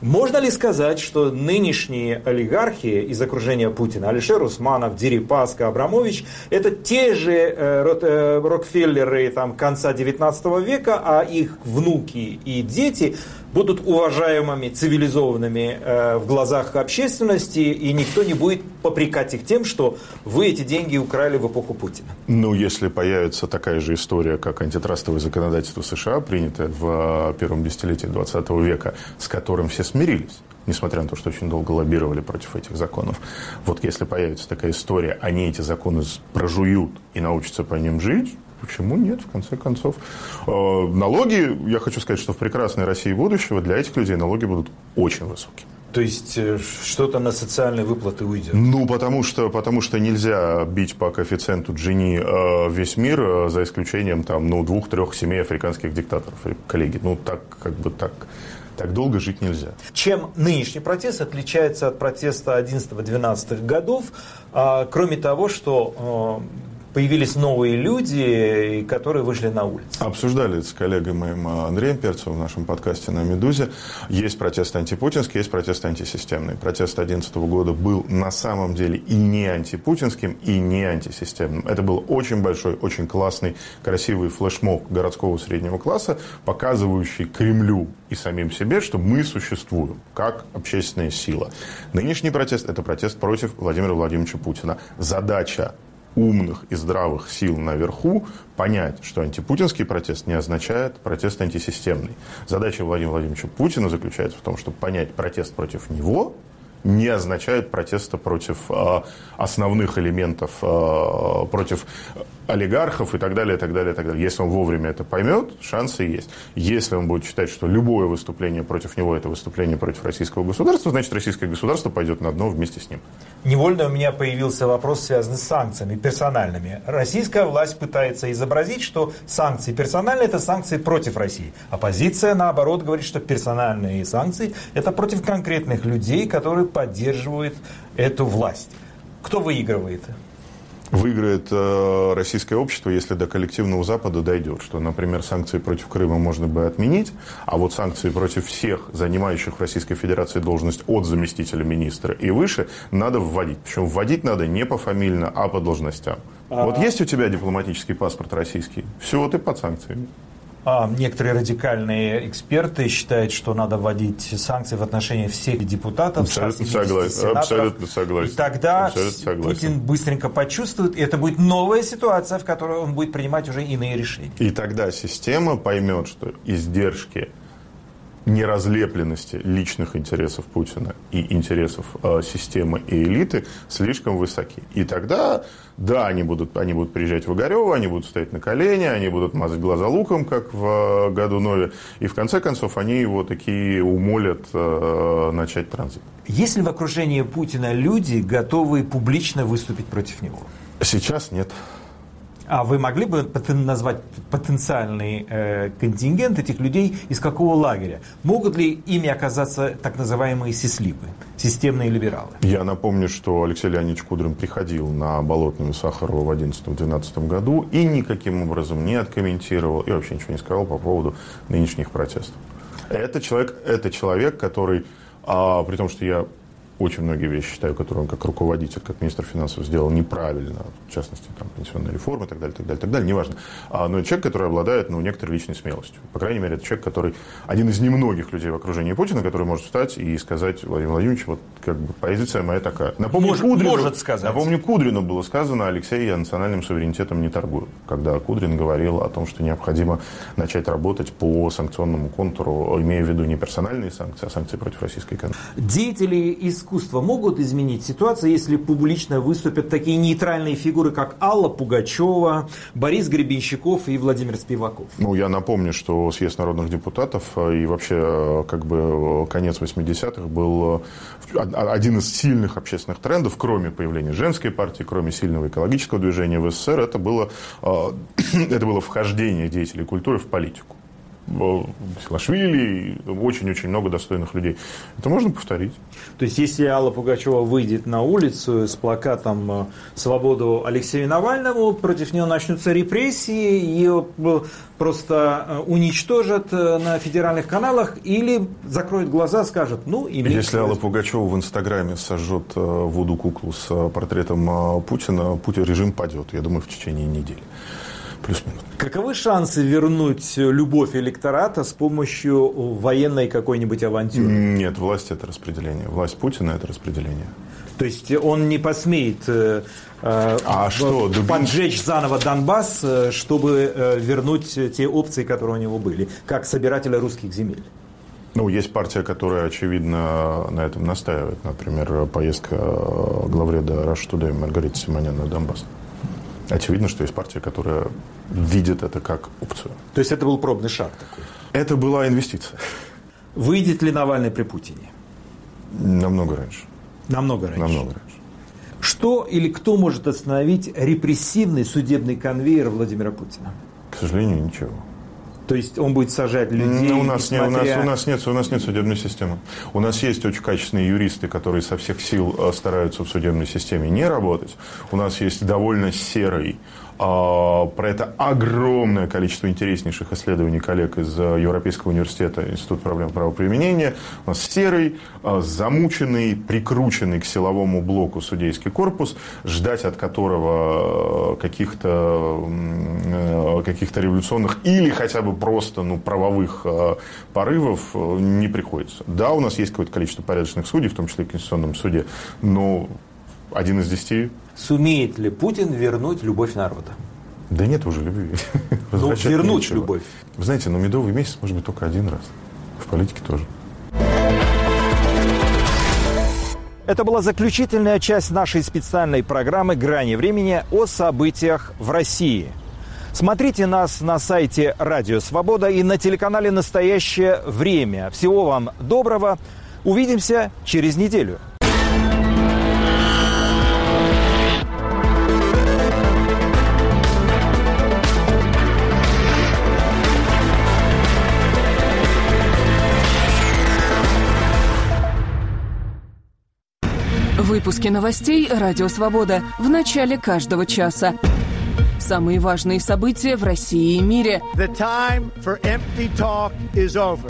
Можно ли сказать, что нынешние олигархи из окружения Путина, Алишер Усманов, Дерипаска, Абрамович, это те же э, э Рокфеллеры там, конца 19 века, а их внуки и дети будут уважаемыми, цивилизованными э, в глазах общественности, и никто не будет попрекать их тем, что вы эти деньги украли в эпоху Путина. Ну, если появится такая же история, как антитрастовое законодательство США, принятое в э, первом десятилетии 20 века, с которым все смирились, несмотря на то, что очень долго лоббировали против этих законов. Вот если появится такая история, они эти законы прожуют и научатся по ним жить, Почему нет, в конце концов? Э, налоги, я хочу сказать, что в прекрасной России будущего для этих людей налоги будут очень высокими. То есть э, что-то на социальные выплаты уйдет? Ну, потому что, потому что нельзя бить по коэффициенту Джини э, весь мир, за исключением там, ну, двух-трех семей африканских диктаторов, коллеги. Ну, так, как бы так так долго жить нельзя. Чем нынешний протест отличается от протеста 11-12 годов, а, кроме того, что появились новые люди, которые вышли на улицу. Обсуждали это с коллегой моим э, Андреем Перцевым в нашем подкасте на «Медузе». Есть протест антипутинский, есть протест антисистемный. Протест 2011 года был на самом деле и не антипутинским, и не антисистемным. Это был очень большой, очень классный, красивый флешмоб городского среднего класса, показывающий Кремлю и самим себе, что мы существуем как общественная сила. Нынешний протест – это протест против Владимира Владимировича Путина. Задача умных и здравых сил наверху понять, что антипутинский протест не означает протест антисистемный. Задача Владимира Владимировича Путина заключается в том, чтобы понять протест против него не означает протеста против э, основных элементов, э, против олигархов и так далее, и так далее, и так далее. Если он вовремя это поймет, шансы есть. Если он будет считать, что любое выступление против него – это выступление против российского государства, значит, российское государство пойдет на дно вместе с ним. Невольно у меня появился вопрос, связанный с санкциями персональными. Российская власть пытается изобразить, что санкции персональные – это санкции против России. Оппозиция, наоборот, говорит, что персональные санкции – это против конкретных людей, которые поддерживают эту власть. Кто выигрывает? Выиграет э, российское общество, если до коллективного Запада дойдет, что, например, санкции против Крыма можно бы отменить, а вот санкции против всех занимающих в Российской Федерации должность от заместителя министра и выше надо вводить. Причем вводить надо не пофамильно, а по должностям. А-а-а. Вот есть у тебя дипломатический паспорт российский, все, ты под санкциями. А некоторые радикальные эксперты считают, что надо вводить санкции в отношении всех депутатов. Абсолютно согласен. Абсолютно согласен. И тогда Абсолютно согласен. Путин быстренько почувствует, и это будет новая ситуация, в которой он будет принимать уже иные решения. И тогда система поймет, что издержки неразлепленности личных интересов Путина и интересов э, системы и элиты слишком высоки. И тогда, да, они будут, они будут приезжать в Огарева, они будут стоять на колени, они будут мазать глаза луком, как в э, году Нове, и в конце концов они его такие умолят э, начать транзит. Есть ли в окружении Путина люди, готовые публично выступить против него? Сейчас нет. А вы могли бы назвать потенциальный э, контингент этих людей из какого лагеря? Могут ли ими оказаться так называемые сислипы, системные либералы? Я напомню, что Алексей Леонидович Кудрин приходил на Болотную Сахарова в 2011-2012 году и никаким образом не откомментировал и вообще ничего не сказал по поводу нынешних протестов. Это человек, это человек который, а, при том, что я очень многие вещи считаю, которые он как руководитель, как министр финансов сделал неправильно, в частности, там, пенсионная реформа и так далее, так далее, так далее, неважно. А, но это человек, который обладает, ну, некоторой личной смелостью. По крайней мере, это человек, который один из немногих людей в окружении Путина, который может встать и сказать Владимир Владимирович, вот как бы позиция моя такая. Напомню, может, Кудрину, может сказать. Напомню, Кудрину было сказано, Алексей, я национальным суверенитетом не торгую. Когда Кудрин говорил о том, что необходимо начать работать по санкционному контуру, имея в виду не персональные санкции, а санкции против российской экономики. Деятели искусства могут изменить ситуацию, если публично выступят такие нейтральные фигуры, как Алла Пугачева, Борис Гребенщиков и Владимир Спиваков? Ну, я напомню, что съезд народных депутатов э, и вообще э, как бы э, конец 80-х был один из сильных общественных трендов, кроме появления женской партии, кроме сильного экологического движения в СССР, это было, это было вхождение деятелей культуры в политику. Силашвили, очень-очень много достойных людей. Это можно повторить. То есть, если Алла Пугачева выйдет на улицу с плакатом э, «Свободу Алексею Навальному», против нее начнутся репрессии, ее э, просто э, уничтожат на федеральных каналах или закроют глаза, скажут, ну, и Если Алла Пугачева в Инстаграме сожжет Вуду куклу с портретом Путина, Путин режим падет, я думаю, в течение недели плюс-минус. Каковы шансы вернуть любовь электората с помощью военной какой-нибудь авантюры? Нет, власть это распределение. Власть Путина это распределение. То есть он не посмеет э, а что, поджечь заново Донбасс, э, чтобы э, вернуть те опции, которые у него были, как собирателя русских земель? Ну, есть партия, которая, очевидно, на этом настаивает. Например, поездка главреда Rush Today Маргариты Симонян на Донбасс. Очевидно, что есть партия, которая видит это как опцию. То есть это был пробный шаг такой? Это была инвестиция. Выйдет ли Навальный при Путине? Намного раньше. Намного раньше. Намного раньше. Что или кто может остановить репрессивный судебный конвейер Владимира Путина? К сожалению, ничего. То есть он будет сажать людей. Ну, у, нас не, у, нас, у, нас нет, у нас нет судебной системы. У нас есть очень качественные юристы, которые со всех сил э, стараются в судебной системе не работать. У нас есть довольно серый про это огромное количество интереснейших исследований коллег из э, Европейского университета Института проблем правоприменения. У нас серый, э, замученный, прикрученный к силовому блоку судейский корпус, ждать от которого э, каких-то каких революционных или хотя бы просто ну, правовых порывов не приходится. Да, у нас есть какое-то количество порядочных судей, в том числе и в Конституционном суде, но один из десяти Сумеет ли Путин вернуть любовь народа? Да нет уже любви. Ну, вернуть нечего. любовь. Вы знаете, но медовый месяц может быть только один раз. В политике тоже. Это была заключительная часть нашей специальной программы «Грани времени» о событиях в России. Смотрите нас на сайте «Радио Свобода» и на телеканале «Настоящее время». Всего вам доброго. Увидимся через неделю. Выпуски новостей «Радио Свобода» в начале каждого часа. Самые важные события в России и мире.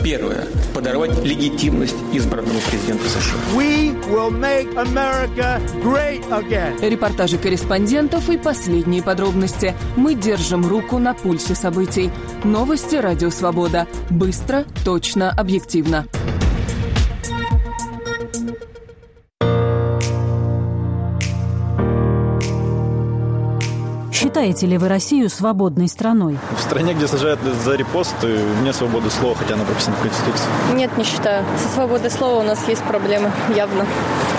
Первое. Подорвать легитимность избранному президенту США. Репортажи корреспондентов и последние подробности. Мы держим руку на пульсе событий. Новости «Радио Свобода». Быстро, точно, объективно. Считаете ли вы Россию свободной страной? В стране, где сажают за репосты, вне свободы слова, хотя она прописана в Конституции. Нет, не считаю. Со свободой слова у нас есть проблемы, явно.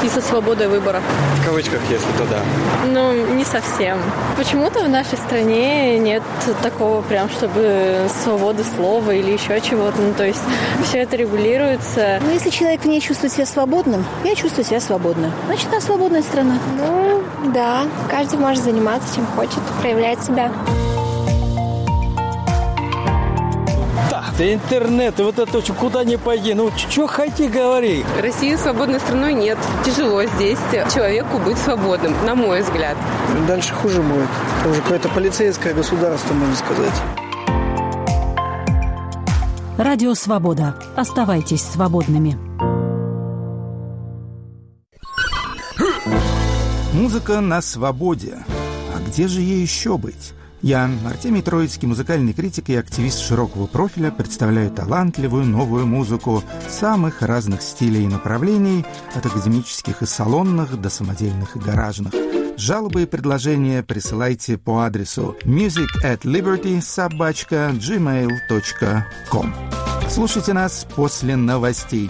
И со свободой выбора. В кавычках, если то да. Ну, не совсем. Почему-то в нашей стране нет такого прям, чтобы свободы слова или еще чего-то. Ну, то есть все это регулируется. Ну, если человек в ней чувствует себя свободным, я чувствую себя свободно. Значит, она свободная страна. Ну, да. Каждый может заниматься чем хочет проявлять себя. Да, интернет, и вот это куда ни пойди, ну что хоти говори. Россию свободной страной нет. Тяжело здесь человеку быть свободным, на мой взгляд. Дальше хуже будет. Это уже какое-то полицейское государство, можно сказать. Радио «Свобода». Оставайтесь свободными. Музыка на свободе. А где же ей еще быть? Я, Артемий Троицкий, музыкальный критик и активист широкого профиля, представляю талантливую новую музыку самых разных стилей и направлений, от академических и салонных до самодельных и гаражных. Жалобы и предложения присылайте по адресу music at liberty собачка gmail.com. Слушайте нас после новостей.